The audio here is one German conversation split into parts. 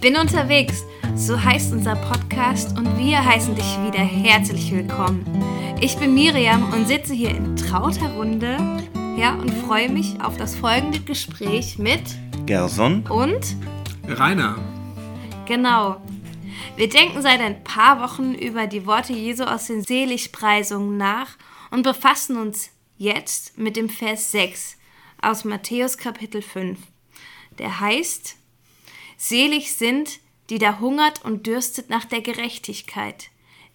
Bin unterwegs, so heißt unser Podcast und wir heißen dich wieder herzlich willkommen. Ich bin Miriam und sitze hier in trauter Runde ja, und freue mich auf das folgende Gespräch mit Gerson und Rainer. Genau. Wir denken seit ein paar Wochen über die Worte Jesu aus den Seligpreisungen nach und befassen uns jetzt mit dem Vers 6 aus Matthäus Kapitel 5. Der heißt, Selig sind, die da hungert und dürstet nach der Gerechtigkeit,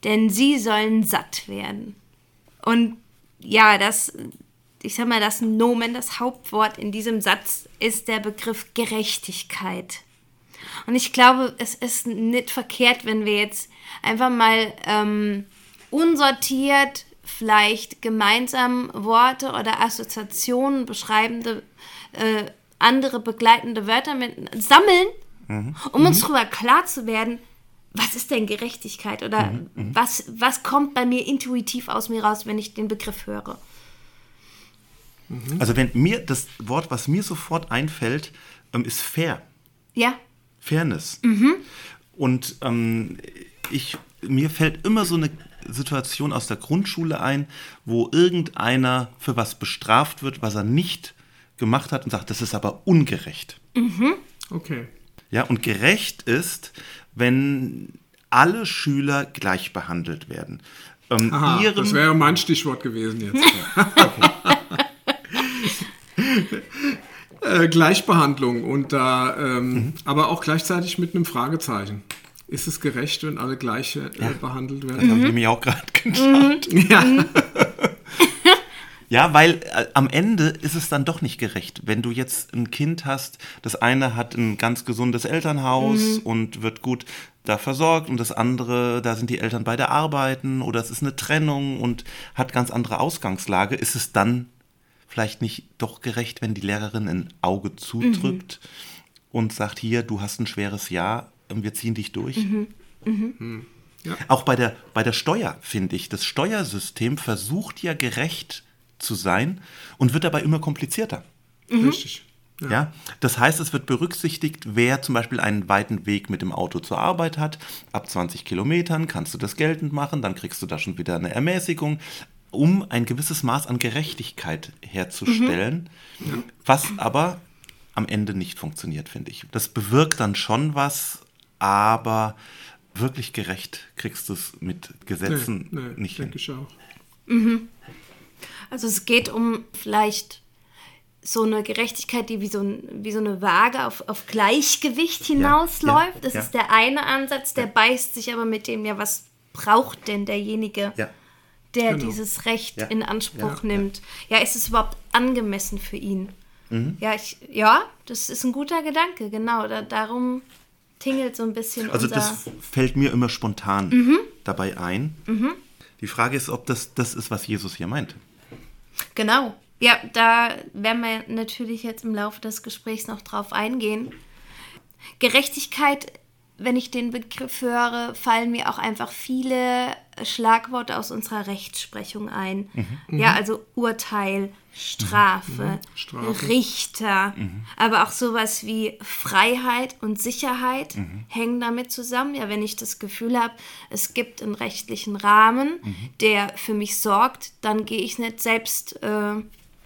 denn sie sollen satt werden. Und ja, das, ich sag mal, das Nomen, das Hauptwort in diesem Satz ist der Begriff Gerechtigkeit. Und ich glaube, es ist nicht verkehrt, wenn wir jetzt einfach mal ähm, unsortiert vielleicht gemeinsam Worte oder Assoziationen beschreibende äh, andere begleitende Wörter mit sammeln, mhm. um uns mhm. darüber klar zu werden, was ist denn Gerechtigkeit oder mhm. mhm. was, was kommt bei mir intuitiv aus mir raus, wenn ich den Begriff höre. Also wenn mir das Wort, was mir sofort einfällt, ähm, ist fair. Ja. Fairness. Mhm. Und ähm, ich, mir fällt immer so eine Situation aus der Grundschule ein, wo irgendeiner für was bestraft wird, was er nicht gemacht hat und sagt, das ist aber ungerecht. Mhm. Okay. Ja, und gerecht ist, wenn alle Schüler gleich behandelt werden. Ähm, Aha, das wäre mein Stichwort gewesen jetzt. äh, Gleichbehandlung und da, ähm, mhm. aber auch gleichzeitig mit einem Fragezeichen. Ist es gerecht, wenn alle gleich äh, ja. behandelt werden? Mhm. Habe ich mich auch gerade geschaut. Mhm. Ja. Ja, weil äh, am Ende ist es dann doch nicht gerecht. Wenn du jetzt ein Kind hast, das eine hat ein ganz gesundes Elternhaus mhm. und wird gut da versorgt und das andere, da sind die Eltern bei der Arbeiten oder es ist eine Trennung und hat ganz andere Ausgangslage, ist es dann vielleicht nicht doch gerecht, wenn die Lehrerin ein Auge zudrückt mhm. und sagt, hier, du hast ein schweres Jahr, wir ziehen dich durch? Mhm. mhm. Hm. Ja. Auch bei der, bei der Steuer, finde ich, das Steuersystem versucht ja gerecht zu sein und wird dabei immer komplizierter. Mhm. Richtig. Ja. ja. das heißt, es wird berücksichtigt, wer zum Beispiel einen weiten Weg mit dem Auto zur Arbeit hat. Ab 20 Kilometern kannst du das geltend machen, dann kriegst du da schon wieder eine Ermäßigung, um ein gewisses Maß an Gerechtigkeit herzustellen, mhm. was aber am Ende nicht funktioniert, finde ich. Das bewirkt dann schon was, aber wirklich gerecht kriegst du es mit Gesetzen nee, nee, nicht hin. Ich auch. Mhm. Also es geht um vielleicht so eine Gerechtigkeit, die wie so, ein, wie so eine Waage auf, auf Gleichgewicht hinausläuft. Ja, ja, das ja. ist der eine Ansatz, der beißt sich aber mit dem, ja, was braucht denn derjenige, der genau. dieses Recht in Anspruch nimmt? Ja. ist es überhaupt angemessen für ihn? Mhm. Ja, ich, ja, das ist ein guter Gedanke, genau. Da, darum tingelt so ein bisschen. Also das fällt mir immer spontan mhm. dabei ein. Mhm. Die Frage ist, ob das das ist, was Jesus hier meint. Genau. Ja, da werden wir natürlich jetzt im Laufe des Gesprächs noch drauf eingehen. Gerechtigkeit, wenn ich den Begriff höre, fallen mir auch einfach viele Schlagworte aus unserer Rechtsprechung ein. Mhm. Ja, also Urteil, Strafe, mhm. Strafe. Richter, mhm. aber auch sowas wie Freiheit und Sicherheit mhm. hängen damit zusammen. Ja, wenn ich das Gefühl habe, es gibt einen rechtlichen Rahmen, mhm. der für mich sorgt, dann gehe ich nicht selbst äh,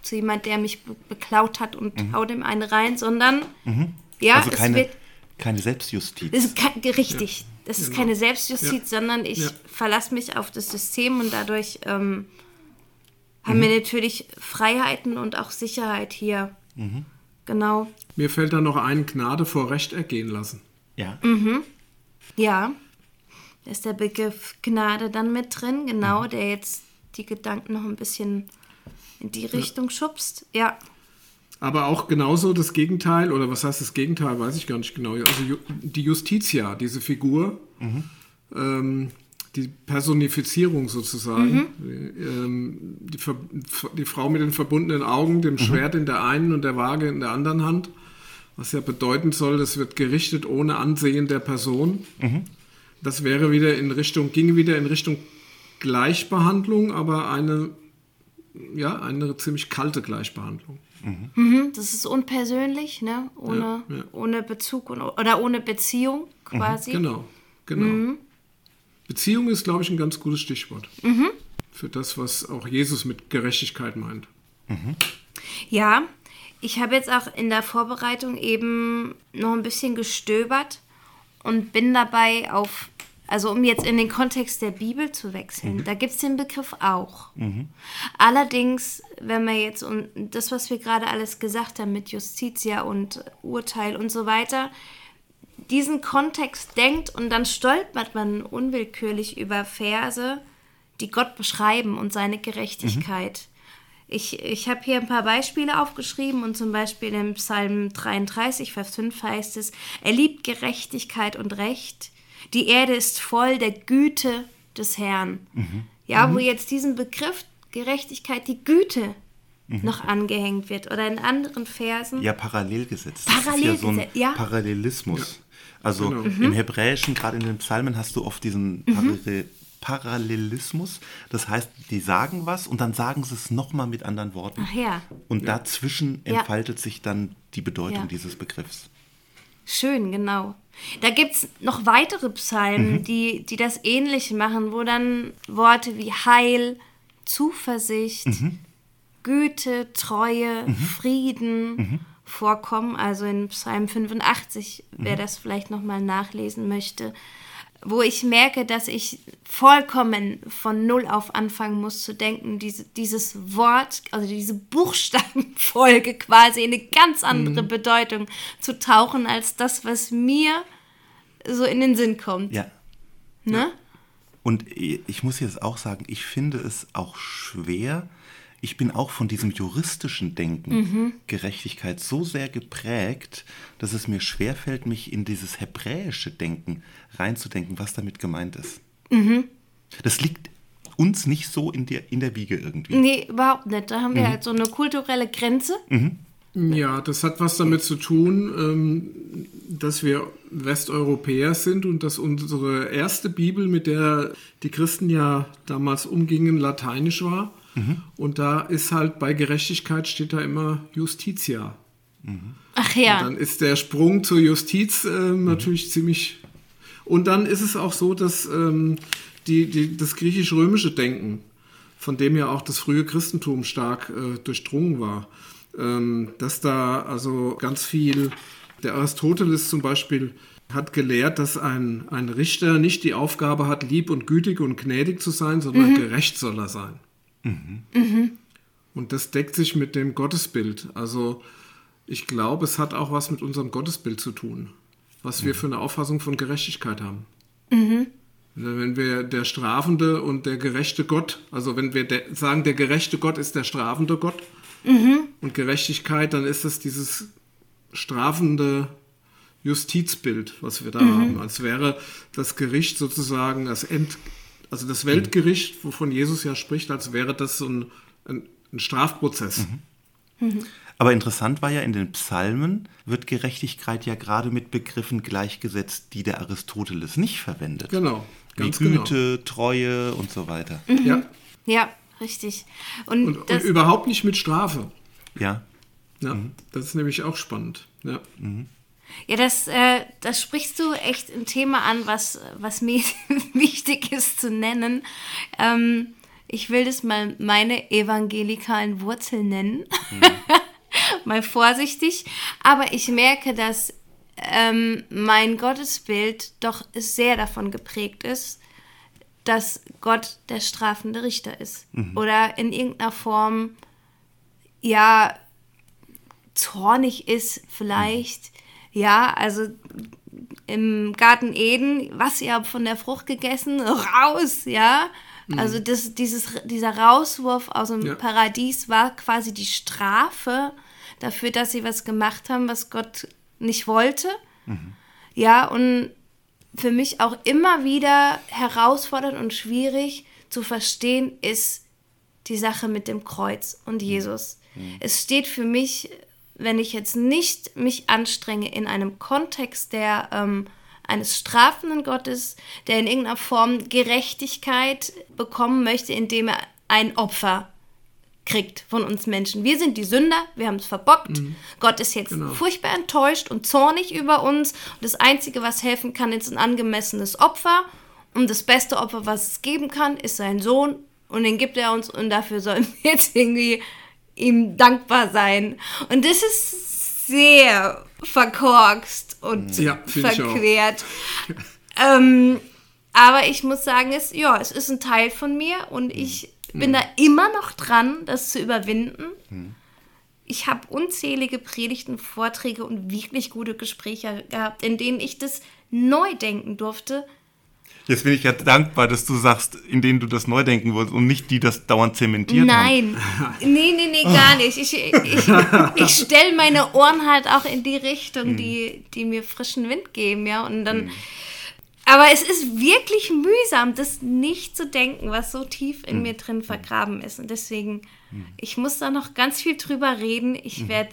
zu jemand, der mich be beklaut hat und mhm. hau dem eine rein, sondern mhm. ja, also keine, es wird keine Selbstjustiz. Das ist ke richtig. Ja. Das ist genau. keine Selbstjustiz, ja. sondern ich ja. verlasse mich auf das System und dadurch ähm, haben mhm. wir natürlich Freiheiten und auch Sicherheit hier. Mhm. Genau. Mir fällt da noch ein, Gnade vor Recht ergehen lassen. Ja. Mhm. Ja. Da ist der Begriff Gnade dann mit drin, genau, mhm. der jetzt die Gedanken noch ein bisschen in die Richtung ja. schubst. Ja. Aber auch genauso das Gegenteil, oder was heißt das Gegenteil, weiß ich gar nicht genau. Also die Justitia, diese Figur, mhm. ähm, die Personifizierung sozusagen. Mhm. Ähm, die, die, Frau mit den verbundenen Augen, dem mhm. Schwert in der einen und der Waage in der anderen Hand. Was ja bedeuten soll, das wird gerichtet ohne Ansehen der Person. Mhm. Das wäre wieder in Richtung, ging wieder in Richtung Gleichbehandlung, aber eine, ja, eine ziemlich kalte Gleichbehandlung. Mhm. Mhm, das ist unpersönlich, ne? ohne, Ja, ja. ohne Bezug und, oder ohne Beziehung quasi. Genau, genau. Mhm. Beziehung ist, glaube ich, ein ganz gutes Stichwort. Mhm. Für das, was auch Jesus mit Gerechtigkeit meint. Ja, ich habe jetzt auch in der Vorbereitung eben noch ein bisschen gestöbert und bin dabei auf, also um jetzt in den Kontext der Bibel zu wechseln, da gibt es den Begriff auch. Allerdings, wenn man jetzt und das, was wir gerade alles gesagt haben mit Justitia und Urteil und so weiter, diesen Kontext denkt und dann stolpert man unwillkürlich über Verse, die Gott beschreiben und seine Gerechtigkeit. Ich, ich habe hier ein paar Beispiele aufgeschrieben und zum Beispiel im Psalm 33, Vers 5 heißt es, er liebt Gerechtigkeit und Recht. Die Erde ist voll der Güte des Herrn. Ja, wo jetzt diesen Begriff Gerechtigkeit, die Güte noch angehängt wird oder in anderen Versen. Ja, parallel gesetzt. Das Parallel ist ja so ein ja. Parallelismus. Also Genau. im Hebräischen, gerade in den Psalmen, hast du oft diesen Parallel Parallelismus. Das heißt, die sagen was und dann sagen sie es nochmal mit anderen Worten. Ach ja, Und dazwischen Ja. entfaltet sich dann die Bedeutung Ja. dieses Begriffs. schön, genau. Da gibt es noch weitere Psalmen, die, die das ähnlich machen, wo dann Worte wie Heil, Zuversicht, Güte, Treue, Frieden vorkommen. Also in Psalm 85, wer das vielleicht nochmal nachlesen möchte. Wo ich merke, dass ich vollkommen von Null auf anfangen muss zu denken, diese, dieses Wort, also diese Buchstabenfolge quasi in eine ganz andere Bedeutung zu tauchen, als das, was mir so in den Sinn kommt. Ja. Ne? Und ich muss jetzt auch sagen, ich finde es auch schwer. Ich bin auch von diesem juristischen Denken, Mhm. Gerechtigkeit, so sehr geprägt, dass es mir schwerfällt, mich in dieses hebräische Denken reinzudenken, was damit gemeint ist. Mhm. Das liegt uns nicht so in der, in der Wiege irgendwie. Nee, überhaupt nicht. Da haben wir halt so eine kulturelle Grenze. Ja, das hat was damit zu tun, ähm, dass wir Westeuropäer sind und dass unsere erste Bibel, mit der die Christen ja damals umgingen, lateinisch war. Und da ist halt bei Gerechtigkeit steht da immer Justitia. Ach Und ja. dann ist der Sprung zur Justiz ähm, natürlich ziemlich. Und dann ist es auch so, dass ähm, die, die, das griechisch-römische Denken, von dem ja auch das frühe Christentum stark äh, durchdrungen war, ähm, dass da also ganz viel. Der Aristoteles zum Beispiel hat gelehrt, dass ein, ein Richter nicht die Aufgabe hat, lieb und gütig und gnädig zu sein, sondern gerecht soll er sein. Und das deckt sich mit dem Gottesbild. Also ich glaube, es hat auch was mit unserem Gottesbild zu tun, was wir für eine Auffassung von Gerechtigkeit haben. Wenn wir der strafende und der gerechte Gott, also wenn wir der, sagen, der gerechte Gott ist der strafende Gott und Gerechtigkeit, dann ist das dieses strafende Justizbild, was wir da haben, als wäre das Gericht sozusagen das End, also das Weltgericht, wovon Jesus ja spricht, als wäre das so ein, ein, ein Strafprozess. Aber interessant war ja, in den Psalmen wird Gerechtigkeit ja gerade mit Begriffen gleichgesetzt, die der Aristoteles nicht verwendet. Genau, ganz Wie genau. Güte, Treue und so weiter. Ja. Ja, richtig. Und, Und, und überhaupt nicht mit Strafe. Ja. Ja, Das ist nämlich auch spannend. Ja. Ja, das, äh, das sprichst du echt ein Thema an, was, was mir wichtig ist zu nennen. Ähm, ich will das mal meine evangelikalen Wurzeln nennen. mal vorsichtig. Aber ich merke, dass ähm, mein Gottesbild doch sehr davon geprägt ist, dass Gott der strafende Richter ist. Oder in irgendeiner Form, ja, zornig ist vielleicht. Ja, also im Garten Eden, was ihr habt von der Frucht gegessen, raus, ja. Also das, dieses, dieser Rauswurf aus dem Ja. Paradies war quasi die Strafe dafür, dass sie was gemacht haben, was Gott nicht wollte. Ja, und für mich auch immer wieder herausfordernd und schwierig zu verstehen ist die Sache mit dem Kreuz und Jesus. Es steht für mich, wenn ich jetzt nicht mich anstrenge in einem Kontext der ähm, eines strafenden Gottes, der in irgendeiner Form Gerechtigkeit bekommen möchte, indem er ein Opfer kriegt von uns Menschen. Wir sind die Sünder, wir haben es verbockt. Mhm. Gott ist jetzt genau. furchtbar enttäuscht und zornig über uns. Und das Einzige, was helfen kann, ist ein angemessenes Opfer. Und das beste Opfer, was es geben kann, ist sein Sohn. Und den gibt er uns und dafür sollen wir jetzt irgendwie ihm dankbar sein. Und das ist sehr verkorkst und ja, verquert. ähm, aber ich muss sagen, es, ja, es ist ein Teil von mir und ich bin mhm. da immer noch dran, das zu überwinden. Mhm. Ich habe unzählige Predigten, Vorträge und wirklich gute Gespräche gehabt, in denen ich das neu denken durfte, Jetzt bin ich ja dankbar, dass du sagst, in denen du das neu denken wolltest und nicht die das dauernd zementiert Nein. haben. Nein, nee, nee, nee, gar nicht. Ich, ich, ich stelle meine Ohren halt auch in die Richtung, die, die mir frischen Wind geben, ja. Und dann. Mhm. Aber es ist wirklich mühsam, das nicht zu denken, was so tief in mhm. mir drin vergraben ist. Und deswegen, ich muss da noch ganz viel drüber reden. Ich werde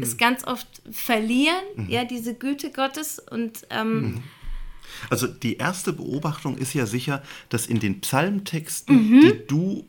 es ganz oft verlieren, ja, diese Güte Gottes. Und ähm, also die erste Beobachtung ist ja sicher, dass in den Psalmtexten, mhm. die du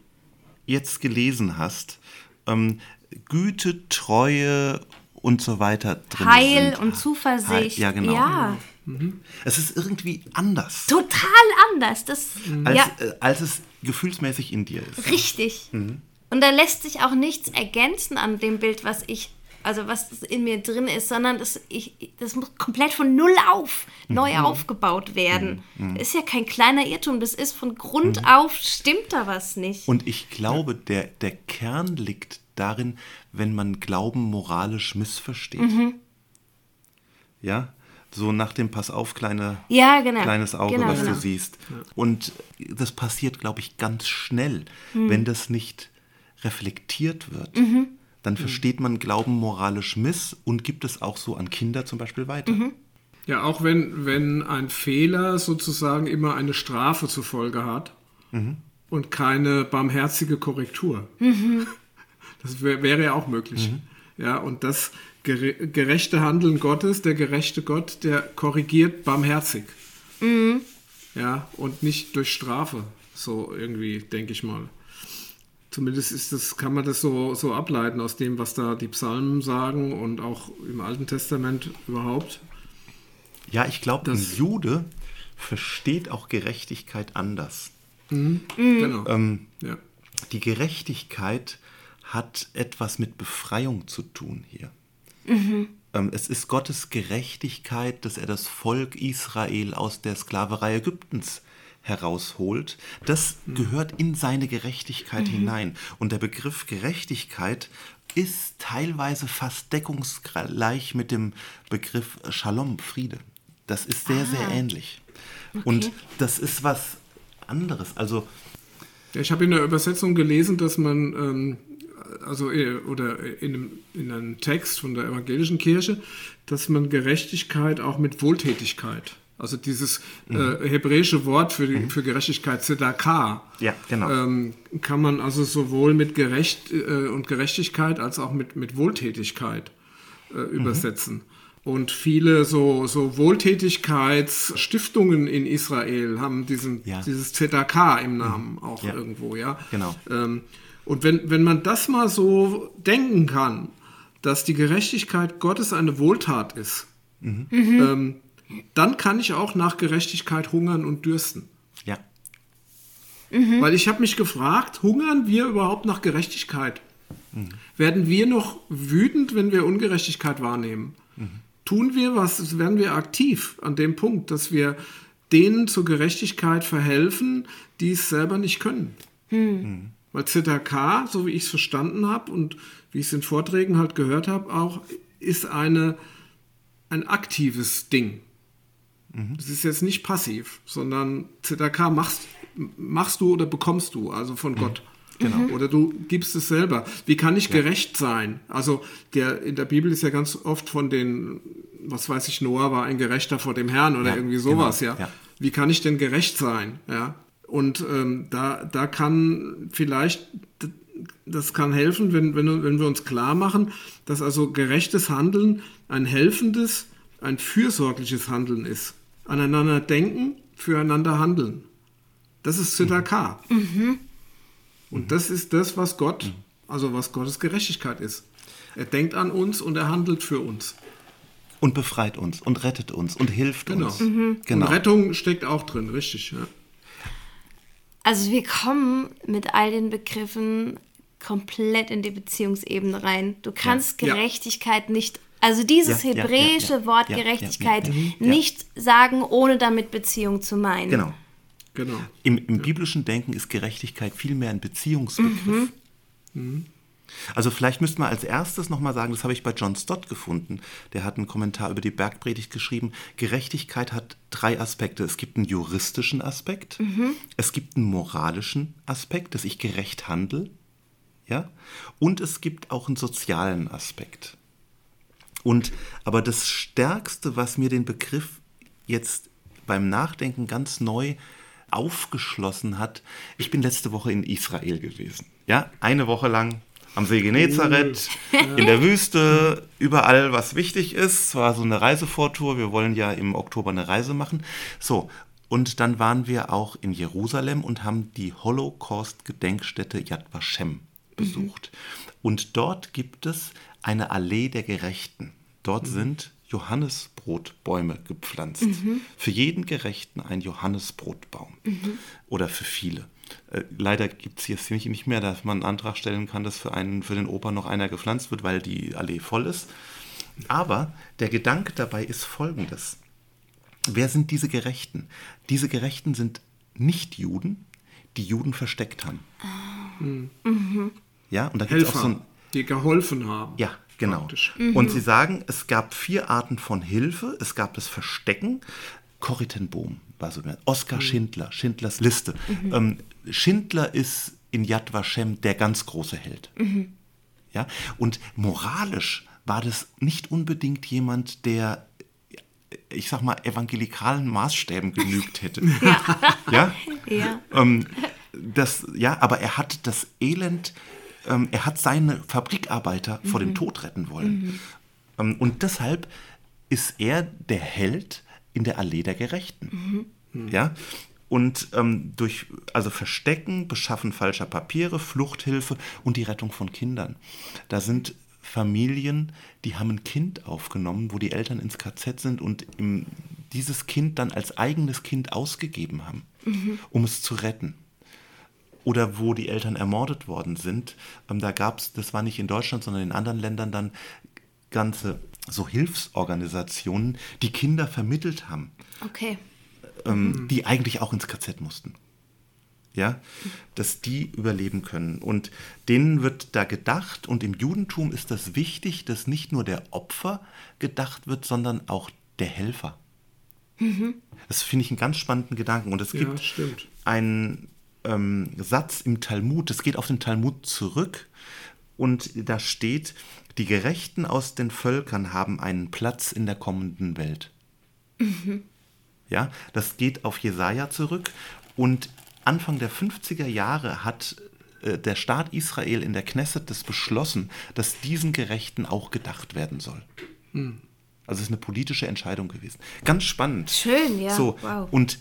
jetzt gelesen hast, ähm, Güte, Treue und so weiter drin Heil sind. und Zuversicht. Heil, ja, genau. Ja. Mhm. Es ist irgendwie anders. Total anders. Das, als, ja. äh, als es gefühlsmäßig in dir ist. Richtig. Mhm. Und da lässt sich auch nichts ergänzen an dem Bild, was ich also was in mir drin ist, sondern das, ich, das muss komplett von Null auf neu mhm. aufgebaut werden. Mhm. Das ist ja kein kleiner Irrtum, das ist von Grund mhm. auf, stimmt da was nicht. Und ich glaube, der, der Kern liegt darin, wenn man Glauben moralisch missversteht. Mhm. Ja, so nach dem Pass auf, kleine, ja, genau. kleines Auge, genau, was genau. du siehst. Und das passiert, glaube ich, ganz schnell, mhm. wenn das nicht reflektiert wird. Mhm dann mhm. versteht man Glauben moralisch miss und gibt es auch so an Kinder zum Beispiel weiter. Mhm. Ja, auch wenn, wenn ein Fehler sozusagen immer eine Strafe zur Folge hat mhm. und keine barmherzige Korrektur. Mhm. Das wär, wäre ja auch möglich. Mhm. Ja, und das gerechte Handeln Gottes, der gerechte Gott, der korrigiert barmherzig. Mhm. Ja, und nicht durch Strafe. So irgendwie, denke ich mal. Zumindest ist das, kann man das so, so ableiten aus dem, was da die Psalmen sagen und auch im Alten Testament überhaupt. Ja, ich glaube, ein Jude versteht auch Gerechtigkeit anders. Mhm. Mhm. Genau. Ähm, ja. Die Gerechtigkeit hat etwas mit Befreiung zu tun hier. Mhm. Ähm, es ist Gottes Gerechtigkeit, dass er das Volk Israel aus der Sklaverei Ägyptens herausholt, das gehört in seine Gerechtigkeit mhm. hinein. Und der Begriff Gerechtigkeit ist teilweise fast deckungsgleich mit dem Begriff Shalom, Friede. Das ist sehr, ah. sehr ähnlich. Okay. Und das ist was anderes. Also ich habe in der Übersetzung gelesen, dass man, ähm, also äh, oder in einem, in einem Text von der evangelischen Kirche, dass man Gerechtigkeit auch mit Wohltätigkeit also dieses mhm. äh, hebräische Wort für, die, mhm. für Gerechtigkeit, Zedakah, ja, genau. ähm, kann man also sowohl mit Gerecht äh, und Gerechtigkeit als auch mit, mit Wohltätigkeit äh, mhm. übersetzen. Und viele so, so Wohltätigkeitsstiftungen in Israel haben diesen, ja. dieses Zedakah im Namen mhm. auch ja. irgendwo, ja. Genau. Ähm, und wenn, wenn man das mal so denken kann, dass die Gerechtigkeit Gottes eine Wohltat ist, mhm. ähm, dann kann ich auch nach Gerechtigkeit hungern und dürsten. Ja. Mhm. Weil ich habe mich gefragt, hungern wir überhaupt nach Gerechtigkeit? Mhm. Werden wir noch wütend, wenn wir Ungerechtigkeit wahrnehmen? Mhm. Tun wir was, werden wir aktiv an dem Punkt, dass wir denen zur Gerechtigkeit verhelfen, die es selber nicht können? Mhm. Weil ZK, so wie ich es verstanden habe und wie ich es in Vorträgen halt gehört habe, auch ist eine, ein aktives Ding. Mhm. Das ist jetzt nicht passiv, sondern ZDK machst, machst du oder bekommst du, also von mhm. Gott. Genau. Mhm. Oder du gibst es selber. Wie kann ich ja. gerecht sein? Also der, in der Bibel ist ja ganz oft von den, was weiß ich, Noah war ein Gerechter vor dem Herrn oder ja, irgendwie sowas, genau. ja? ja. Wie kann ich denn gerecht sein? Ja. Und ähm, da, da kann vielleicht, das kann helfen, wenn, wenn, wenn wir uns klar machen, dass also gerechtes Handeln ein helfendes, ein fürsorgliches Handeln ist aneinander denken, füreinander handeln. Das ist Zitaka. Mhm. Und das ist das, was Gott Also was Gottes Gerechtigkeit ist. Er denkt an uns und er handelt für uns. Und befreit uns und rettet uns und hilft Genau. uns. Und Rettung steckt auch drin, richtig. Ja. Also wir kommen mit all den Begriffen komplett in die Beziehungsebene rein. Du kannst Ja. Gerechtigkeit nicht, also dieses Ja, ja, ja, hebräische ja, Wort ja, ja, Gerechtigkeit ja, ja. nicht sagen, ohne damit Beziehung zu meinen. Genau. Genau. Im, Im biblischen Denken ist Gerechtigkeit vielmehr ein Beziehungsbegriff. Also vielleicht müssten wir als erstes nochmal sagen, das habe ich bei John Stott gefunden. Der hat einen Kommentar über die Bergpredigt geschrieben. Gerechtigkeit hat drei Aspekte. Es gibt einen juristischen Aspekt, es gibt einen moralischen Aspekt, dass ich gerecht handle, ja, und es gibt auch einen sozialen Aspekt. Und aber das Stärkste, was mir den Begriff jetzt beim Nachdenken ganz neu aufgeschlossen hat, ich bin letzte Woche in Israel gewesen. Ja, eine Woche lang am See Genezareth, in der Wüste, überall, was wichtig ist. Es war so eine Reisevortour. Wir wollen ja im Oktober eine Reise machen. So, und dann waren wir auch in Jerusalem und haben die Holocaust-Gedenkstätte Yad Vashem besucht. Und dort gibt es eine Allee der Gerechten. Dort sind Johannesbrotbäume gepflanzt. Für jeden Gerechten ein Johannesbrotbaum. Oder für viele. Äh, leider gibt es jetzt nicht, nicht mehr, dass man einen Antrag stellen kann, dass für, einen, für den Opa noch einer gepflanzt wird, weil die Allee voll ist. Aber der Gedanke dabei ist folgendes. Wer sind diese Gerechten? Diese Gerechten sind nicht Juden, die Juden versteckt haben. Ja, und da gibt es auch so ein, die geholfen haben. ja, genau. Praktisch. Und sie sagen, es gab vier Arten von Hilfe. Es gab das Verstecken. Corrie ten Boom war so genannt. Oskar Schindler, Schindlers Liste. Ähm, Schindler ist in Yad Vashem der ganz große Held. Ja? Und moralisch war das nicht unbedingt jemand, der, ich sag mal, evangelikalen Maßstäben genügt hätte. ja? Ja. ähm, das, ja, aber er hat das Elend, ähm, er hat seine Fabrikarbeiter vor dem Tod retten wollen. Ähm, und deshalb ist er der Held in der Allee der Gerechten. Ja? Und ähm, durch also Verstecken, Beschaffen falscher Papiere, Fluchthilfe und die Rettung von Kindern. Da sind Familien, die haben ein Kind aufgenommen, wo die Eltern ins KZ sind und im, dieses Kind dann als eigenes Kind ausgegeben haben, um es zu retten oder wo die Eltern ermordet worden sind. Ähm, da gab es, das war nicht in Deutschland, sondern in anderen Ländern dann ganze so Hilfsorganisationen, die Kinder vermittelt haben, Okay. ähm, die eigentlich auch ins KZ mussten. Ja, dass die überleben können. Und denen wird da gedacht, und im Judentum ist das wichtig, dass nicht nur der Opfer gedacht wird, sondern auch der Helfer. Das finde ich einen ganz spannenden Gedanken. Und es Ja, gibt stimmt. einen ähm, Satz im Talmud, das geht auf den Talmud zurück, und da steht, die Gerechten aus den Völkern haben einen Platz in der kommenden Welt. Ja, das geht auf Jesaja zurück und Anfang der 50er Jahre hat äh, der Staat Israel in der Knesset das beschlossen, dass diesen Gerechten auch gedacht werden soll. Also es ist eine politische Entscheidung gewesen. Ganz spannend. Schön, ja. So, Wow. und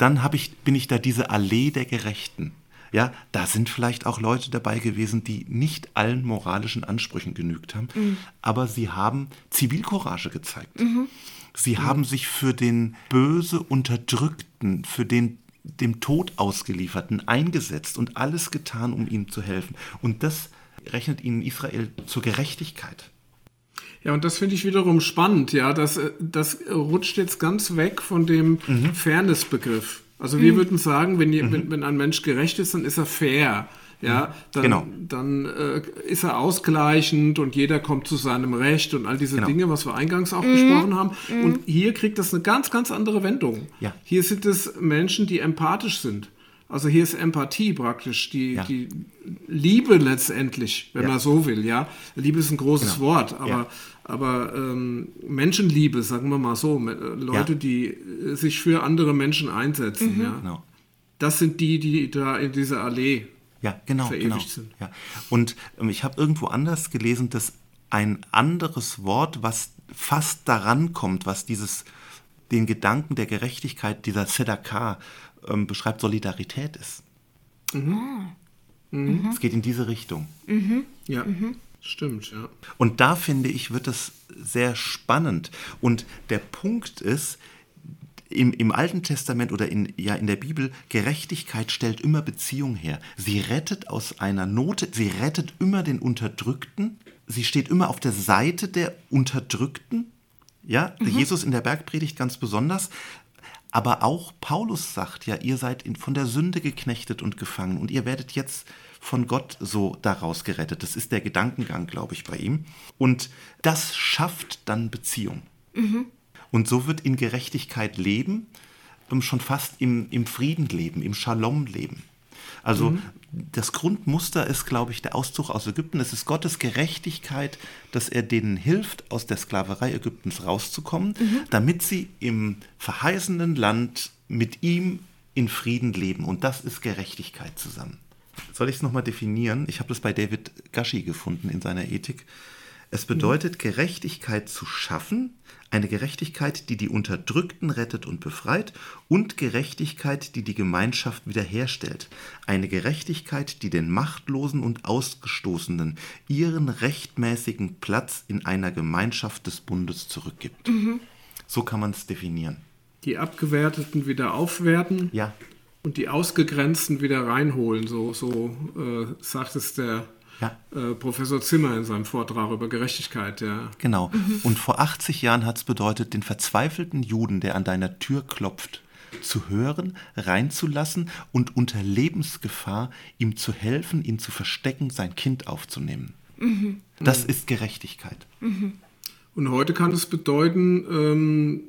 dann ich, bin ich da diese Allee der Gerechten. Ja, da sind vielleicht auch Leute dabei gewesen, die nicht allen moralischen Ansprüchen genügt haben, Mhm. aber sie haben Zivilcourage gezeigt. Sie haben sich für den böse Unterdrückten, für den dem Tod ausgelieferten eingesetzt und alles getan, um ihm zu helfen. Und das rechnet ihnen Israel zur Gerechtigkeit. Ja, und das finde ich wiederum spannend, ja. Das, äh, das rutscht jetzt ganz weg von dem Mhm. Fairness-Begriff. Also wir würden sagen, wenn, je- wenn, wenn ein Mensch gerecht ist, dann ist er fair. Ja, dann, Genau. dann äh, ist er ausgleichend und jeder kommt zu seinem Recht und all diese Genau. Dinge, was wir eingangs auch besprochen haben. Und hier kriegt das eine ganz, ganz andere Wendung. Ja. Hier sind es Menschen, die empathisch sind. Also hier ist Empathie praktisch, die, Ja. die Liebe letztendlich, wenn Ja. man so will, ja. Liebe ist ein großes Genau. Wort, aber, Ja. aber ähm, Menschenliebe, sagen wir mal so, äh, Leute, die äh, sich für andere Menschen einsetzen, ja. Genau. Das sind die, die da in dieser Allee Ja, genau. verewigt genau. sind. Ja. Und ähm, ich habe irgendwo anders gelesen, dass ein anderes Wort, was fast daran kommt, was dieses, den Gedanken der Gerechtigkeit, dieser Sedaka ähm, beschreibt, Solidarität ist. Mhm. Es geht in diese Richtung. Mhm. Ja, mhm. stimmt, ja. Und da finde ich, wird es sehr spannend. Und der Punkt ist, im, im Alten Testament oder in, ja, in der Bibel, Gerechtigkeit stellt immer Beziehung her. Sie rettet aus einer Not, sie rettet immer den Unterdrückten, sie steht immer auf der Seite der Unterdrückten. Ja, mhm. Jesus in der Bergpredigt ganz besonders. Aber auch Paulus sagt ja, ihr seid von der Sünde geknechtet und gefangen und ihr werdet jetzt von Gott so daraus gerettet. Das ist der Gedankengang, glaube ich, bei ihm. Und das schafft dann Beziehung. Mhm. Und so wird in Gerechtigkeit leben, schon fast im, im Frieden leben, im Shalom leben. Also mhm. Das Grundmuster ist, glaube ich, der Auszug aus Ägypten. Es ist Gottes Gerechtigkeit, dass er denen hilft, aus der Sklaverei Ägyptens rauszukommen, mhm. damit sie im verheißenen Land mit ihm in Frieden leben. Und das ist Gerechtigkeit zusammen. Soll ich es nochmal definieren? Ich habe das bei David Gashi gefunden in seiner Ethik. Es bedeutet, Gerechtigkeit zu schaffen, eine Gerechtigkeit, die die Unterdrückten rettet und befreit und Gerechtigkeit, die die Gemeinschaft wiederherstellt. Eine Gerechtigkeit, die den Machtlosen und Ausgestoßenen ihren rechtmäßigen Platz in einer Gemeinschaft des Bundes zurückgibt. Mhm. So kann man es definieren. Die Abgewerteten wieder aufwerten. Ja. Und die Ausgegrenzten wieder reinholen, so, so äh, sagt es der ja. Äh, Professor Zimmer in seinem Vortrag über Gerechtigkeit. Ja. Genau. Mhm. Und vor 80 Jahren hat es bedeutet, den verzweifelten Juden, der an deiner Tür klopft, zu hören, reinzulassen und unter Lebensgefahr ihm zu helfen, ihn zu verstecken, sein Kind aufzunehmen. Mhm. Das ist Gerechtigkeit. Mhm. Und heute kann es bedeuten, ähm,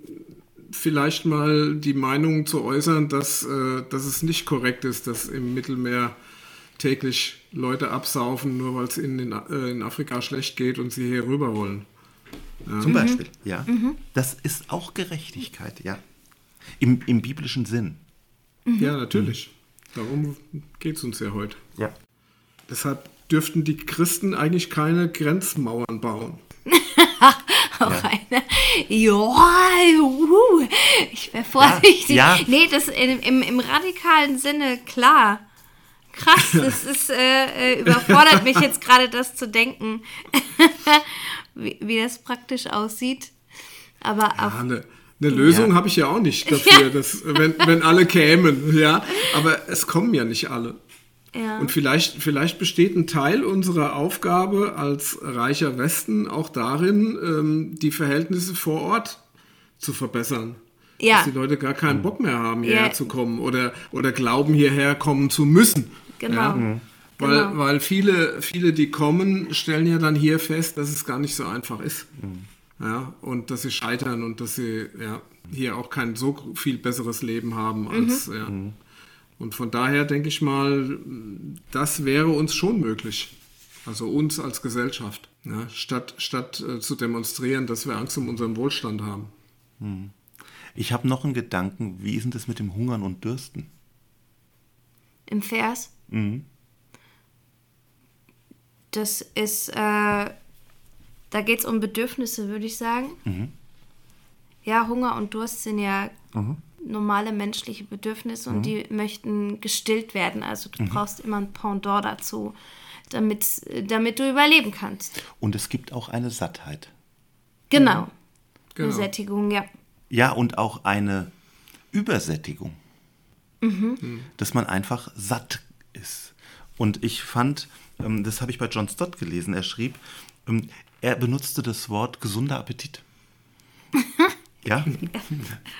vielleicht mal die Meinung zu äußern, dass, äh, dass es nicht korrekt ist, dass im Mittelmeer täglich Leute absaufen, nur weil es ihnen in, äh, in, Afrika schlecht geht und sie hier rüber wollen. Ja. Zum Beispiel, mhm. ja. Mhm. Das ist auch Gerechtigkeit, ja. Im, im biblischen Sinn. Mhm. Ja, natürlich. Darum geht es uns ja heute. Ja. Deshalb dürften die Christen eigentlich keine Grenzmauern bauen. auch ja. eine. Ja, uh, ich wäre vorsichtig. Ja, ja. Nee, das im, im, im radikalen Sinne klar. Krass, das ist, äh, äh, überfordert mich jetzt gerade, das zu denken, wie, wie, das praktisch aussieht. Aber ja, eine, eine Lösung ja. habe ich ja auch nicht dafür, ja. dass, wenn, wenn alle kämen, ja. Aber es kommen ja nicht alle. Ja. Und vielleicht, vielleicht besteht ein Teil unserer Aufgabe als reicher Westen auch darin, ähm, die Verhältnisse vor Ort zu verbessern ja. dass die Leute gar keinen Bock mehr haben, hierher ja. zu kommen oder, oder glauben, hierher kommen zu müssen. Genau. Ja? Mhm. Weil, genau. weil viele, viele, die kommen, stellen ja dann hier fest, dass es gar nicht so einfach ist. Mhm. Ja, und dass sie scheitern und dass sie ja, hier auch kein so viel besseres Leben haben als. Mhm. Ja. Mhm. Und von daher denke ich mal, das wäre uns schon möglich. Also uns als Gesellschaft. Ja, statt statt äh, zu demonstrieren, dass wir Angst um unseren Wohlstand haben. Mhm. Ich habe noch einen Gedanken, wie ist denn das mit dem Hungern und Dürsten? Im Vers? Mhm. Das ist, äh, da geht es um Bedürfnisse, würde ich sagen. Mhm. Ja, Hunger und Durst sind ja mhm. normale menschliche Bedürfnisse und mhm. die möchten gestillt werden. Also du mhm. brauchst immer ein Pendant dazu, damit, damit du überleben kannst. Und es gibt auch eine Sattheit. Genau. genau. Eine Sättigung, ja. Ja, und auch eine Übersättigung. Mhm. Dass man einfach satt ist. Und ich fand, ähm, das habe ich bei John Stott gelesen, er schrieb, ähm, er benutzte das Wort gesunder Appetit. ja.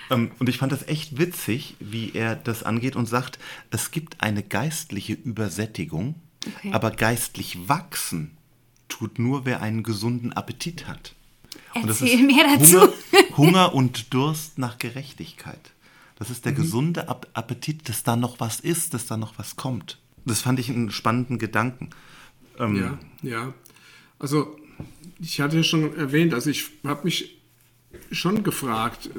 Ähm, und ich fand das echt witzig, wie er das angeht und sagt, es gibt eine geistliche Übersättigung, okay. aber geistlich wachsen tut nur, wer einen gesunden Appetit hat. Erzähl mir dazu. Hunger, Hunger, und Durst nach Gerechtigkeit. Das ist der mhm. gesunde Appetit, dass da noch was ist, dass da noch was kommt. Das fand ich einen spannenden Gedanken. Ähm, ja, ja. Also ich hatte ja schon erwähnt, also ich habe mich schon gefragt,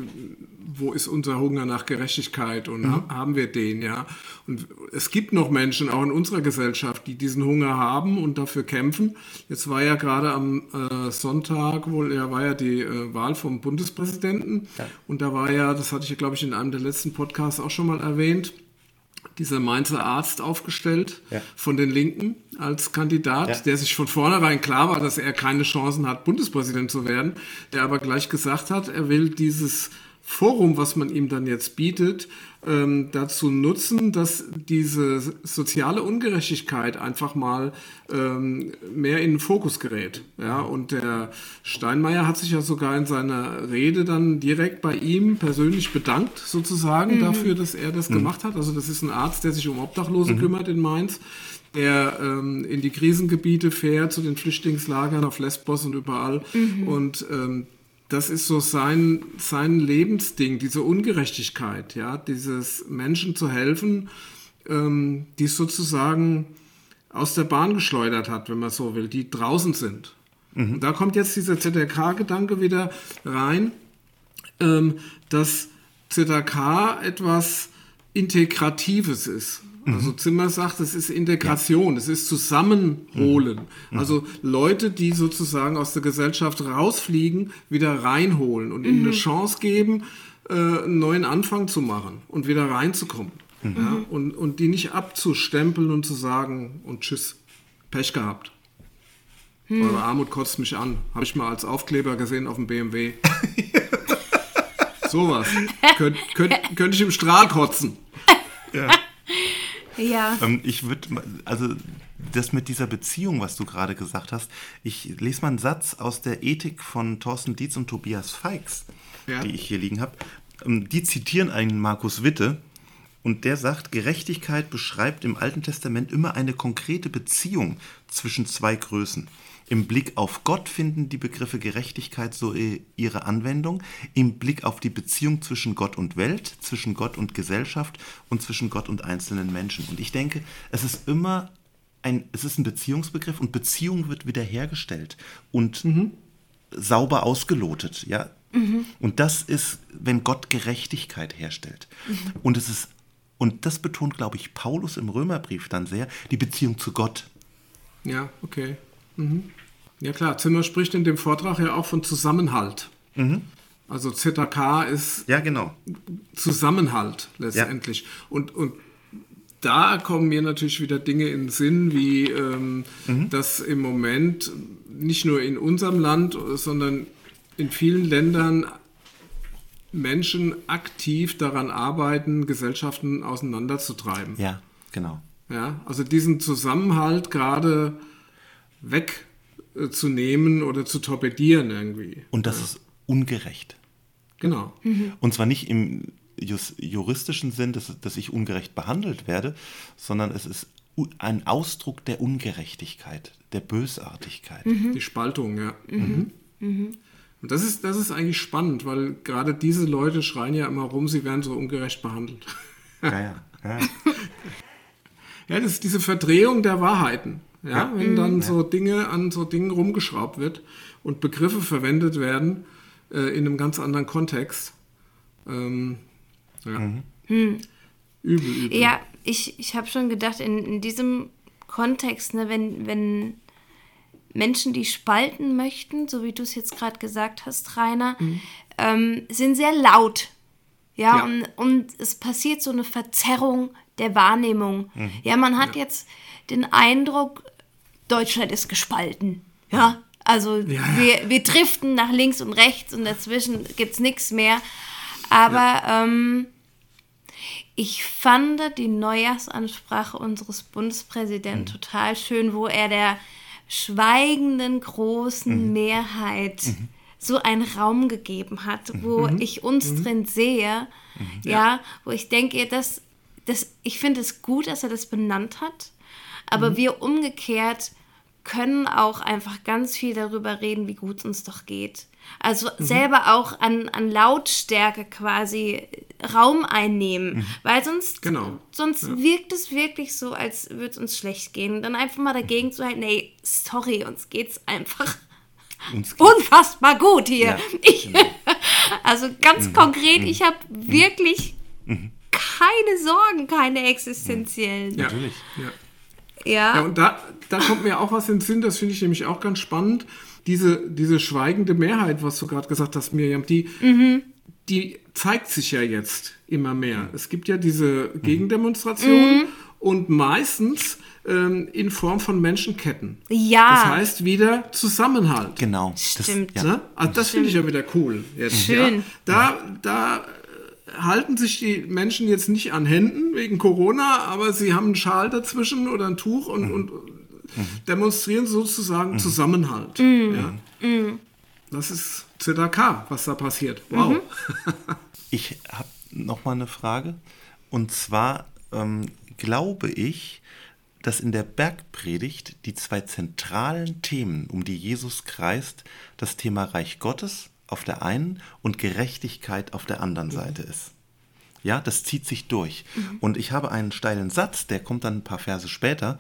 wo ist unser Hunger nach Gerechtigkeit und mhm. haben wir den, ja? Und es gibt noch Menschen, auch in unserer Gesellschaft, die diesen Hunger haben und dafür kämpfen. Jetzt war ja gerade am äh, Sonntag wohl, ja, war ja die äh, Wahl vom Bundespräsidenten ja. und da war ja, das hatte ich, glaube ich, in einem der letzten Podcasts auch schon mal erwähnt, dieser Mainzer Arzt aufgestellt Ja. von den Linken als Kandidat, Ja. der sich von vornherein klar war, dass er keine Chancen hat, Bundespräsident zu werden, der aber gleich gesagt hat, er will dieses Forum, was man ihm dann jetzt bietet, ähm, dazu nutzen, dass diese soziale Ungerechtigkeit einfach mal ähm, mehr in den Fokus gerät. Ja, und der Steinmeier hat sich ja sogar in seiner Rede dann direkt bei ihm persönlich bedankt, sozusagen, dafür, dass er das gemacht hat. Also das ist ein Arzt, der sich um Obdachlose kümmert in Mainz der ähm, in die Krisengebiete fährt, zu den Flüchtlingslagern auf Lesbos und überall. Und ähm, das ist so sein, sein Lebensding, diese Ungerechtigkeit, ja, dieses Menschen zu helfen, ähm, die es sozusagen aus der Bahn geschleudert hat, wenn man so will, die draußen sind. Und da kommt jetzt dieser ZRK-Gedanke wieder rein, ähm, dass ZRK etwas Integratives ist. Also Zimmer sagt, es ist Integration, es ist Zusammenholen. Also Leute, die sozusagen aus der Gesellschaft rausfliegen, wieder reinholen und ihnen eine Chance geben, äh, einen neuen Anfang zu machen und wieder reinzukommen. Ja? Und, und die nicht abzustempeln und zu sagen, und tschüss, Pech gehabt. Eure Armut kotzt mich an. Habe ich mal als Aufkleber gesehen auf dem BMW. Sowas. Könnt, könnt, könnte ich im Strahl kotzen. Ja. Ähm, ich würde, also das mit dieser Beziehung, was du gerade gesagt hast, ich lese mal einen Satz aus der Ethik von Thorsten Dietz und Tobias Feix, Ja. die ich hier liegen habe. Ähm, Die zitieren einen Markus Witte und der sagt, Gerechtigkeit beschreibt im Alten Testament immer eine konkrete Beziehung zwischen zwei Größen. Im Blick auf Gott finden die Begriffe Gerechtigkeit so ihre Anwendung. Im Blick auf die Beziehung zwischen Gott und Welt, zwischen Gott und Gesellschaft und zwischen Gott und einzelnen Menschen. Und ich denke, es ist immer ein, es ist ein Beziehungsbegriff und Beziehung wird wiederhergestellt und sauber ausgelotet, ja. Und das ist, wenn Gott Gerechtigkeit herstellt. Und es ist, und das betont, glaube ich, Paulus im Römerbrief dann sehr, die Beziehung zu Gott. Ja, okay. Mhm. Ja klar, Zimmer spricht in dem Vortrag ja auch von Zusammenhalt. Also ZK ist Ja, genau. Zusammenhalt letztendlich. Und, und da kommen mir natürlich wieder Dinge in den Sinn, wie ähm, dass im Moment nicht nur in unserem Land, sondern in vielen Ländern Menschen aktiv daran arbeiten, Gesellschaften auseinanderzutreiben. Ja, genau. Ja, also diesen Zusammenhalt gerade wegzunehmen oder zu torpedieren irgendwie. Und das ist ungerecht. Genau. Und zwar nicht im juristischen Sinn, dass, dass ich ungerecht behandelt werde, sondern es ist ein Ausdruck der Ungerechtigkeit, der Bösartigkeit. Die Spaltung, ja. Mhm. Und das ist, das ist eigentlich spannend, weil gerade diese Leute schreien ja immer rum, sie werden so ungerecht behandelt. Ja, ja. ja. Ja, das ist diese Verdrehung der Wahrheiten. Ja, wenn dann so Dinge an so Dingen rumgeschraubt wird und Begriffe verwendet werden äh, in einem ganz anderen Kontext. Ähm, ja. Übel, übel. Ja, ich, ich habe schon gedacht, in, in diesem Kontext, ne, wenn, wenn Menschen, die spalten möchten, so wie du es jetzt gerade gesagt hast, Rainer, ähm, sind sehr laut. Ja, Ja. Und, und es passiert so eine Verzerrung der Wahrnehmung. Ja, man hat jetzt den Eindruck, Deutschland ist gespalten. Ja, also ja. Wir, wir driften nach links und rechts und dazwischen gibt es nichts mehr. Aber ähm, ich fand die Neujahrsansprache unseres Bundespräsidenten total schön, wo er der schweigenden großen Mehrheit so einen Raum gegeben hat, wo ich uns drin sehe, ja. wo ich denke, das, das, ich finde es gut, dass er das benannt hat, aber wir umgekehrt können auch einfach ganz viel darüber reden, wie gut es uns doch geht. Also selber auch an, an Lautstärke quasi Raum einnehmen, weil sonst, Genau. sonst wirkt es wirklich so, als würde es uns schlecht gehen. Dann einfach mal dagegen zu halten, nee, sorry, uns geht's einfach Uns geht's- unfassbar gut hier. Ja, ich, also ganz konkret, ich habe wirklich keine Sorgen, keine existenziellen. Ja. Natürlich. Ja. Ja. Ja, und da, da kommt mir auch was in den Sinn, das finde ich nämlich auch ganz spannend. Diese, diese schweigende Mehrheit, was du gerade gesagt hast, Miriam, die, die zeigt sich ja jetzt immer mehr. Es gibt ja diese Gegendemonstrationen mhm. und meistens ähm, in Form von Menschenketten. Ja. Das heißt wieder Zusammenhalt. Genau. Stimmt. Das, ja. ne? Also das finde ich ja wieder cool. Jetzt, Schön. Ja. Da, da halten sich die Menschen jetzt nicht an Händen wegen Corona, aber sie haben einen Schal dazwischen oder ein Tuch und, mhm. und demonstrieren sozusagen mhm. Zusammenhalt. Mhm. Ja. Mhm. Das ist ZAK, was da passiert. Wow. Mhm. ich habe noch mal eine Frage. Und zwar ähm, glaube ich, dass in der Bergpredigt die zwei zentralen Themen, um die Jesus kreist, das Thema Reich Gottes auf der einen und Gerechtigkeit auf der anderen mhm. Seite ist. Ja, das zieht sich durch. Mhm. Und ich habe einen steilen Satz, der kommt dann ein paar Verse später.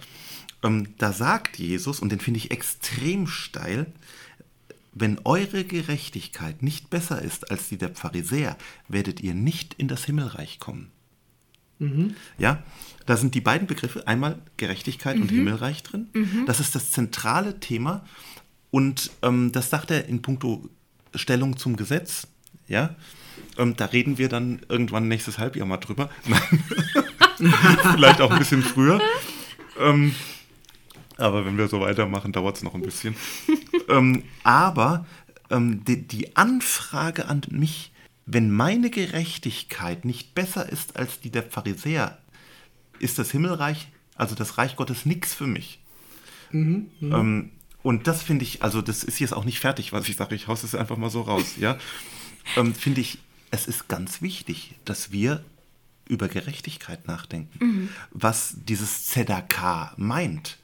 Ähm, da sagt Jesus, und den finde ich extrem steil, wenn eure Gerechtigkeit nicht besser ist als die der Pharisäer, werdet ihr nicht in das Himmelreich kommen. Mhm. Ja, da sind die beiden Begriffe, einmal Gerechtigkeit mhm. und Himmelreich drin. Mhm. Das ist das zentrale Thema. Und ähm, das sagt er in puncto Stellung zum Gesetz. Ja, ähm, da reden wir dann irgendwann nächstes Halbjahr mal drüber. Vielleicht auch ein bisschen früher. Ähm, aber wenn wir so weitermachen, dauert es noch ein bisschen. ähm, aber ähm, die, die Anfrage an mich, wenn meine Gerechtigkeit nicht besser ist als die der Pharisäer, ist das Himmelreich, also das Reich Gottes, nichts für mich. Mhm, mh. ähm, und das finde ich, also das ist jetzt auch nicht fertig, was ich sage, ich haus es einfach mal so raus, ja. Ähm, finde ich, es ist ganz wichtig, dass wir über Gerechtigkeit nachdenken, mhm. was dieses Zedakah meint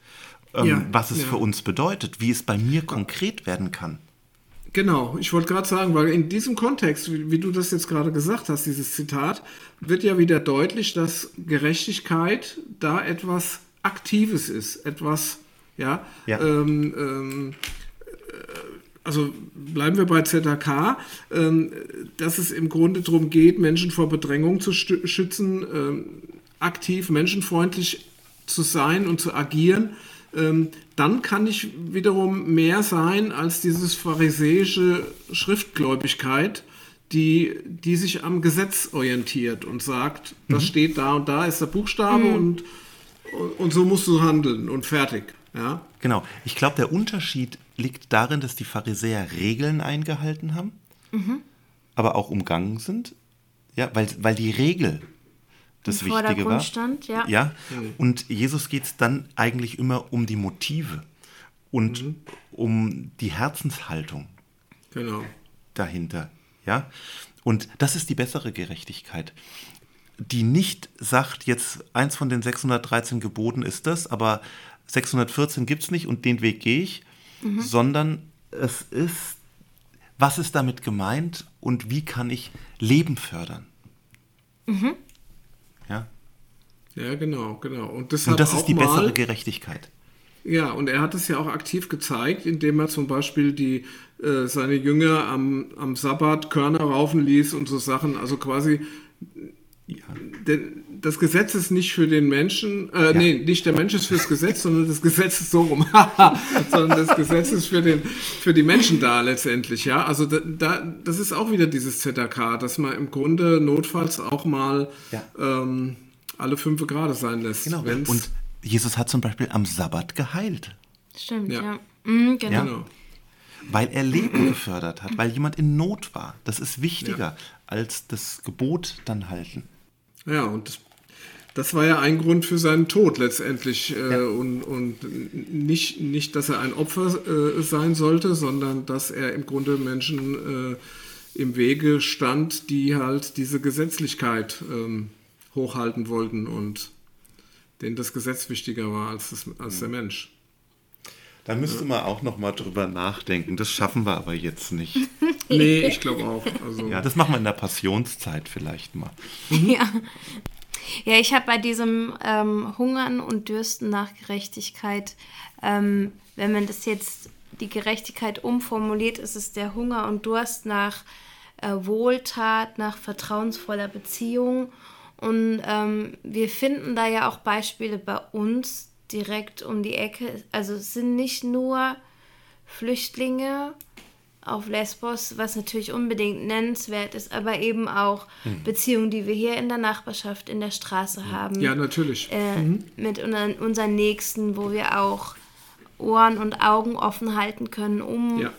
ähm, ja, was es ja. für uns bedeutet, wie es bei mir konkret werden kann. Genau, ich wollte gerade sagen, weil in diesem Kontext, wie, wie, du das jetzt gerade gesagt hast, dieses Zitat, wird ja wieder deutlich, dass Gerechtigkeit da etwas Aktives ist, etwas, ja, ja. Ähm, ähm, also bleiben wir bei ZHK, ähm, dass es im Grunde darum geht, Menschen vor Bedrängung zu schützen, ähm, aktiv, menschenfreundlich zu sein und zu agieren ähm, dann kann ich wiederum mehr sein als dieses pharisäische Schriftgläubigkeit, die, die sich am Gesetz orientiert und sagt, mhm. das steht da und da ist der Buchstabe mhm. und, und so musst du handeln und fertig. Ja? Genau. Ich glaube, der Unterschied liegt darin, dass die Pharisäer Regeln eingehalten haben, mhm. aber auch umgangen sind. Ja, weil, weil die Regel das Im Wichtige war. Stand, ja. ja. Und Jesus geht es dann eigentlich immer um die Motive und mhm. um die Herzenshaltung genau. dahinter. Ja. Und das ist die bessere Gerechtigkeit, die nicht sagt, jetzt eins von den 613 Geboten ist das, aber 614 gibt es nicht und den Weg gehe ich, mhm. sondern es ist, was ist damit gemeint und wie kann ich Leben fördern? Mhm. Ja, ja genau, genau. Und, und das ist die bessere Gerechtigkeit. Ja, und er hat es ja auch aktiv gezeigt, indem er zum Beispiel die, äh, seine Jünger am, am Sabbat Körner raufen ließ und so Sachen. Also quasi, ja. denn das Gesetz ist nicht für den Menschen, äh, ja. nee, nicht der Mensch ist fürs Gesetz, sondern das Gesetz ist so rum, sondern das Gesetz ist für, den, für die Menschen da letztendlich, ja. Also da, da, das ist auch wieder dieses ZK, dass man im Grunde notfalls auch mal ja. ähm, alle fünf Grad sein lässt. Genau. Und Jesus hat zum Beispiel am Sabbat geheilt. Stimmt, ja. ja. Mhm, genau. Ja? Genau. Weil er Leben gefördert hat, weil jemand in Not war. Das ist wichtiger ja. als das Gebot dann halten. Ja, und das, war ja ein Grund für seinen Tod letztendlich. Äh, ja. und, und nicht, nicht, dass er ein Opfer äh, sein sollte, sondern dass er im Grunde Menschen äh, im Wege stand, die halt diese Gesetzlichkeit ähm, hochhalten wollten und denen das Gesetz wichtiger war als, das, als der Mensch. Da müsste man auch noch mal drüber nachdenken. Das schaffen wir aber jetzt nicht. nee, ich glaube auch. Also ja, das machen wir in der Passionszeit vielleicht mal. Ja. Ja, ich habe bei diesem ähm, Hungern und Dürsten nach Gerechtigkeit, ähm, wenn man das jetzt die Gerechtigkeit umformuliert, ist es der Hunger und Durst nach äh, Wohltat, nach vertrauensvoller Beziehung und ähm, wir finden da ja auch Beispiele bei uns direkt um die Ecke. Also es sind nicht nur Flüchtlinge auf Lesbos, was natürlich unbedingt nennenswert ist, aber eben auch mhm. Beziehungen, die wir hier in der Nachbarschaft, in der Straße haben. Ja, natürlich. Äh, mhm. Mit unseren, unseren Nächsten, wo wir auch Ohren und Augen offen halten können, um, ja.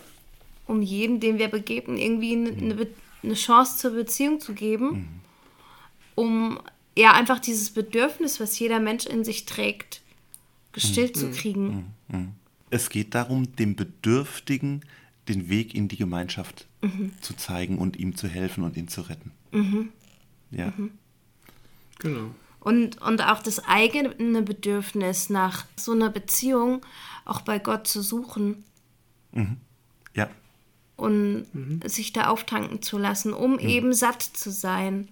um jedem, den wir begegnen, irgendwie eine, eine, eine Chance zur Beziehung zu geben, mhm. um ja einfach dieses Bedürfnis, was jeder Mensch in sich trägt, gestillt zu mhm. kriegen. Mhm. Mhm. Es geht darum, dem Bedürftigen den Weg in die Gemeinschaft mhm. zu zeigen und ihm zu helfen und ihn zu retten. Mhm. Ja. Mhm. Genau. Und, und auch das eigene Bedürfnis nach so einer Beziehung auch bei Gott zu suchen. Mhm. Ja. Und mhm. sich da auftanken zu lassen, um mhm. eben satt zu sein.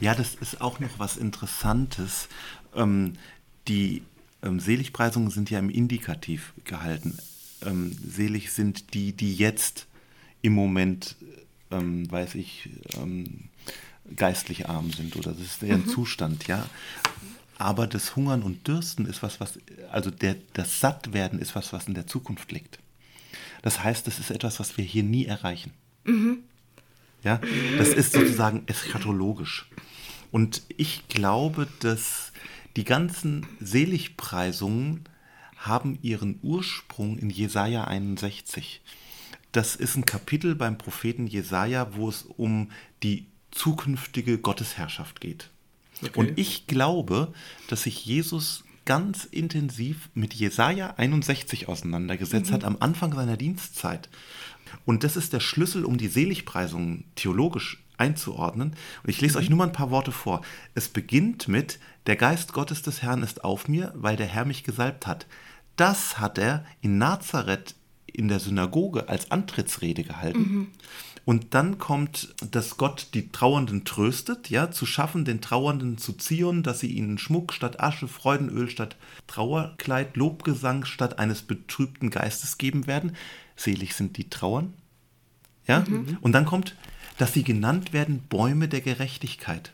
Ja, das ist auch noch was Interessantes. Ähm, die ähm, Seligpreisungen sind ja im Indikativ gehalten. Ähm, selig sind die, die jetzt im Moment, ähm, weiß ich, ähm, geistlich arm sind oder das ist deren mhm. Zustand, ja. Aber das Hungern und Dürsten ist was, was, also der, das Sattwerden ist was, was in der Zukunft liegt. Das heißt, das ist etwas, was wir hier nie erreichen. Mhm. Ja, das ist sozusagen eschatologisch. Und ich glaube, dass die ganzen Seligpreisungen haben ihren Ursprung in Jesaja 61. Das ist ein Kapitel beim Propheten Jesaja, wo es um die zukünftige Gottesherrschaft geht. Okay. Und ich glaube, dass sich Jesus ganz intensiv mit Jesaja 61 auseinandergesetzt mhm. hat am Anfang seiner Dienstzeit. Und das ist der Schlüssel, um die Seligpreisungen theologisch einzuordnen. Und ich lese mhm. euch nur mal ein paar Worte vor. Es beginnt mit, der Geist Gottes des Herrn ist auf mir, weil der Herr mich gesalbt hat. Das hat er in Nazareth in der Synagoge als Antrittsrede gehalten. Mhm. Und dann kommt, dass Gott die Trauernden tröstet, ja, zu schaffen, den Trauernden zu ziehen, dass sie ihnen Schmuck statt Asche, Freudenöl statt Trauerkleid, Lobgesang statt eines betrübten Geistes geben werden. Selig sind die Trauern. Ja? Mhm. Und dann kommt, dass sie genannt werden Bäume der Gerechtigkeit.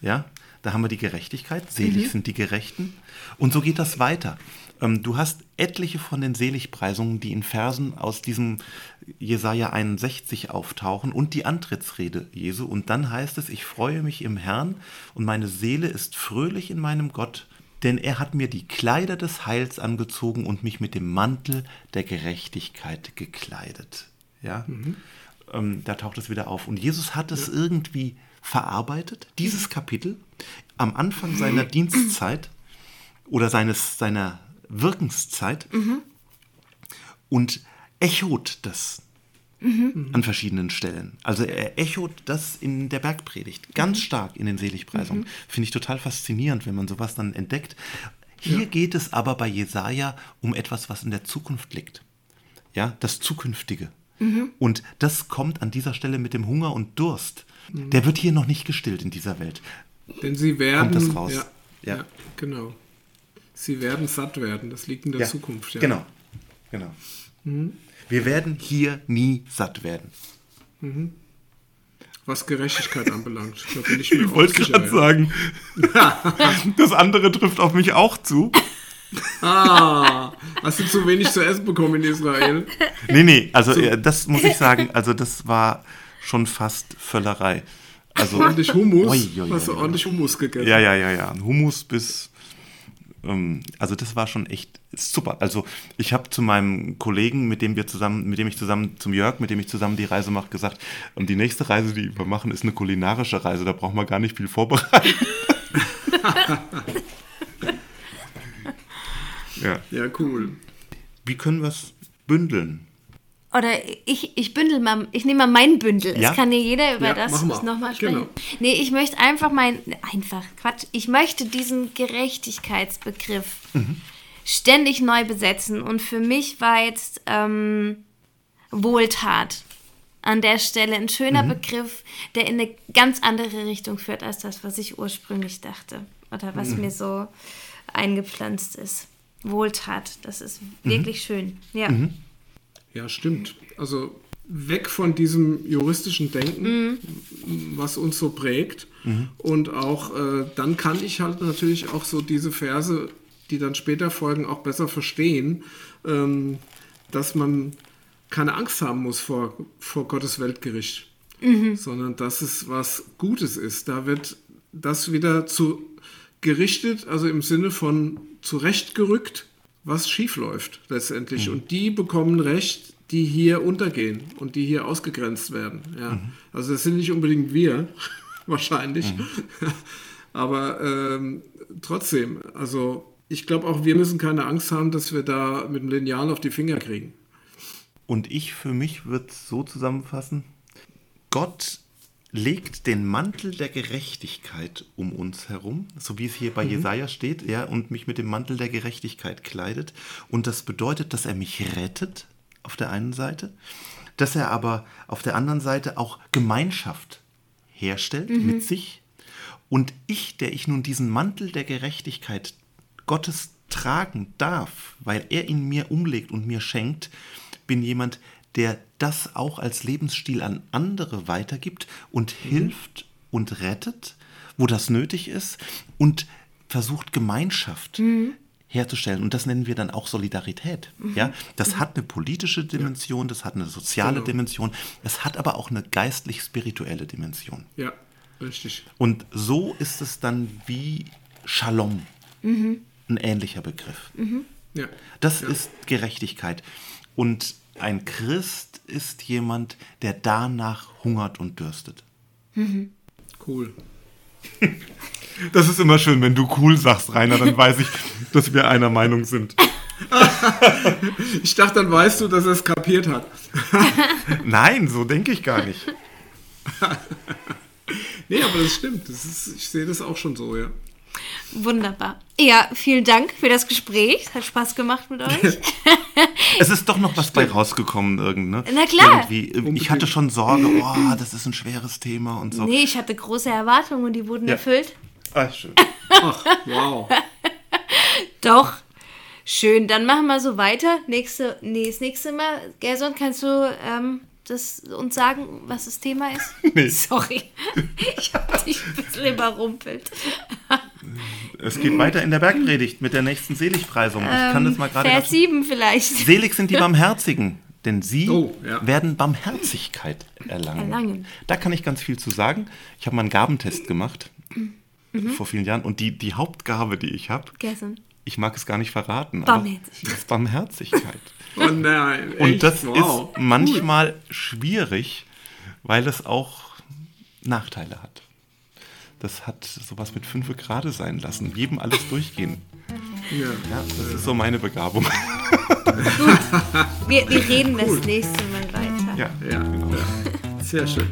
Ja, da haben wir die Gerechtigkeit, selig mhm. sind die Gerechten. Und so geht das weiter. Ähm, du hast etliche von den Seligpreisungen, die in Versen aus diesem Jesaja 61 auftauchen und die Antrittsrede Jesu. Und dann heißt es: Ich freue mich im Herrn und meine Seele ist fröhlich in meinem Gott, denn er hat mir die Kleider des Heils angezogen und mich mit dem Mantel der Gerechtigkeit gekleidet. Ja, mhm. ähm, da taucht es wieder auf. Und Jesus hat es ja. irgendwie verarbeitet, dieses Kapitel, am Anfang seiner Dienstzeit oder seines, seiner Wirkenszeit mhm. und echot das mhm. an verschiedenen Stellen. Also er echot das in der Bergpredigt ganz mhm. stark in den Seligpreisungen. Mhm. Finde ich total faszinierend, wenn man sowas dann entdeckt. Hier ja. geht es aber bei Jesaja um etwas, was in der Zukunft liegt. Ja, das Zukünftige. Mhm. Und das kommt an dieser Stelle mit dem Hunger und Durst. Mhm. Der wird hier noch nicht gestillt in dieser Welt. Denn sie werden. Kommt das raus? Ja, ja. ja genau. Sie werden satt werden. Das liegt in der ja, Zukunft. Ja. Genau. Genau. Mhm. Wir werden hier nie satt werden. Mhm. Was Gerechtigkeit anbelangt. Da bin ich ich wollte gerade sagen, das andere trifft auf mich auch zu. Ah, hast du zu wenig zu essen bekommen in Israel? Nee, nee, also so. das muss ich sagen, also das war schon fast Völlerei. Also, ordentlich Hummus? Oi, oi, oi, hast du ordentlich Hummus gegessen? Ja, ja, ja, ja. Hummus bis also das war schon echt super. Also ich habe zu meinem Kollegen, mit dem wir zusammen, mit dem ich zusammen zum Jörg, mit dem ich zusammen die Reise mache, gesagt, ähm, die nächste Reise, die wir machen, ist eine kulinarische Reise. Da braucht man gar nicht viel vorbereiten. ja. ja, cool. Wie können wir es bündeln? Oder ich, ich bündel mal, ich nehme mal mein Bündel. Ja? Es kann dir jeder über ja, das nochmal sprechen. Genau. Nee, ich möchte einfach mein, einfach, Quatsch, ich möchte diesen Gerechtigkeitsbegriff mhm. ständig neu besetzen. Und für mich war jetzt ähm, Wohltat an der Stelle ein schöner mhm. Begriff, der in eine ganz andere Richtung führt, als das, was ich ursprünglich dachte. Oder was mhm. mir so eingepflanzt ist. Wohltat, das ist mhm. wirklich schön. Ja. Mhm. Ja, stimmt. Also weg von diesem juristischen Denken, mhm. was uns so prägt. Mhm. Und auch äh, dann kann ich halt natürlich auch so diese Verse, die dann später folgen, auch besser verstehen, ähm, dass man keine Angst haben muss vor, vor Gottes Weltgericht, sondern dass es was Gutes ist. Da wird das wieder zu gerichtet, also im Sinne von zurechtgerückt, was schief läuft letztendlich. Und die bekommen Recht, die hier untergehen und die hier ausgegrenzt werden. Ja. Also das sind nicht unbedingt wir, wahrscheinlich. Aber ähm, trotzdem, also ich glaube auch, wir müssen keine Angst haben, dass wir da mit dem Lineal auf die Finger kriegen. Und ich für mich würde es so zusammenfassen, Gott legt den Mantel der Gerechtigkeit um uns herum, so wie es hier bei Jesaja steht, ja, und mich mit dem Mantel der Gerechtigkeit kleidet. Und das bedeutet, dass er mich rettet auf der einen Seite, dass er aber auf der anderen Seite auch Gemeinschaft herstellt mit sich. Und ich, der ich nun diesen Mantel der Gerechtigkeit Gottes tragen darf, weil er ihn mir umlegt und mir schenkt, bin jemand, der das auch als Lebensstil an andere weitergibt und hilft und rettet, wo das nötig ist und versucht Gemeinschaft herzustellen. Und das nennen wir dann auch Solidarität. Ja, das hat eine politische Dimension, das hat eine soziale Genau. Dimension, es hat aber auch eine geistlich-spirituelle Dimension. Ja, richtig. Und so ist es dann wie Shalom, ein ähnlicher Begriff. Ja. Das ist Gerechtigkeit. Und ein Christ ist jemand, der danach hungert und dürstet. Cool. Das ist immer schön, wenn du cool sagst, Rainer, dann weiß ich, dass wir einer Meinung sind. Ich dachte, dann weißt du, dass er es kapiert hat. Nein, so denke ich gar nicht. Nee, aber das stimmt. Das ist, ich sehe das auch schon so, ja. Wunderbar. Ja, vielen Dank für das Gespräch. Es hat Spaß gemacht mit euch. Es ist doch noch was bei rausgekommen, irgend, ne? Na klar. Irgendwie, ich hatte schon Sorge, oh, das ist ein schweres Thema und so. Nee, ich hatte große Erwartungen und die wurden Ja. erfüllt. Ah, schön. Ach, wow. Doch. Schön, dann machen wir so weiter. Nächste, nee, das nächste Mal, Gerson, kannst du ähm, das uns sagen, was das Thema ist? Nee. Sorry. Ich habe dich ein bisschen überrumpelt. Es geht weiter in der Bergpredigt mit der nächsten Seligpreisung. Ich kann das mal gerade Ähm, Vers ganz 7 vielleicht. Selig sind die Barmherzigen, denn sie Oh, ja. werden Barmherzigkeit erlangen. Erlangen. Da kann ich ganz viel zu sagen. Ich habe mal einen Gabentest gemacht Mhm. vor vielen Jahren und die, die Hauptgabe, die ich habe, ich mag es gar nicht verraten, aber Barmherzigkeit. ist Barmherzigkeit. Oh nein. Und echt? das wow. ist manchmal schwierig, weil es auch Nachteile hat. Das hat sowas mit fünf Grade sein lassen, jedem alles durchgehen. Ja. Ja, das ist so meine Begabung. Wir, wir reden das nächste Mal weiter. Ja, Ja, ja. Sehr schön.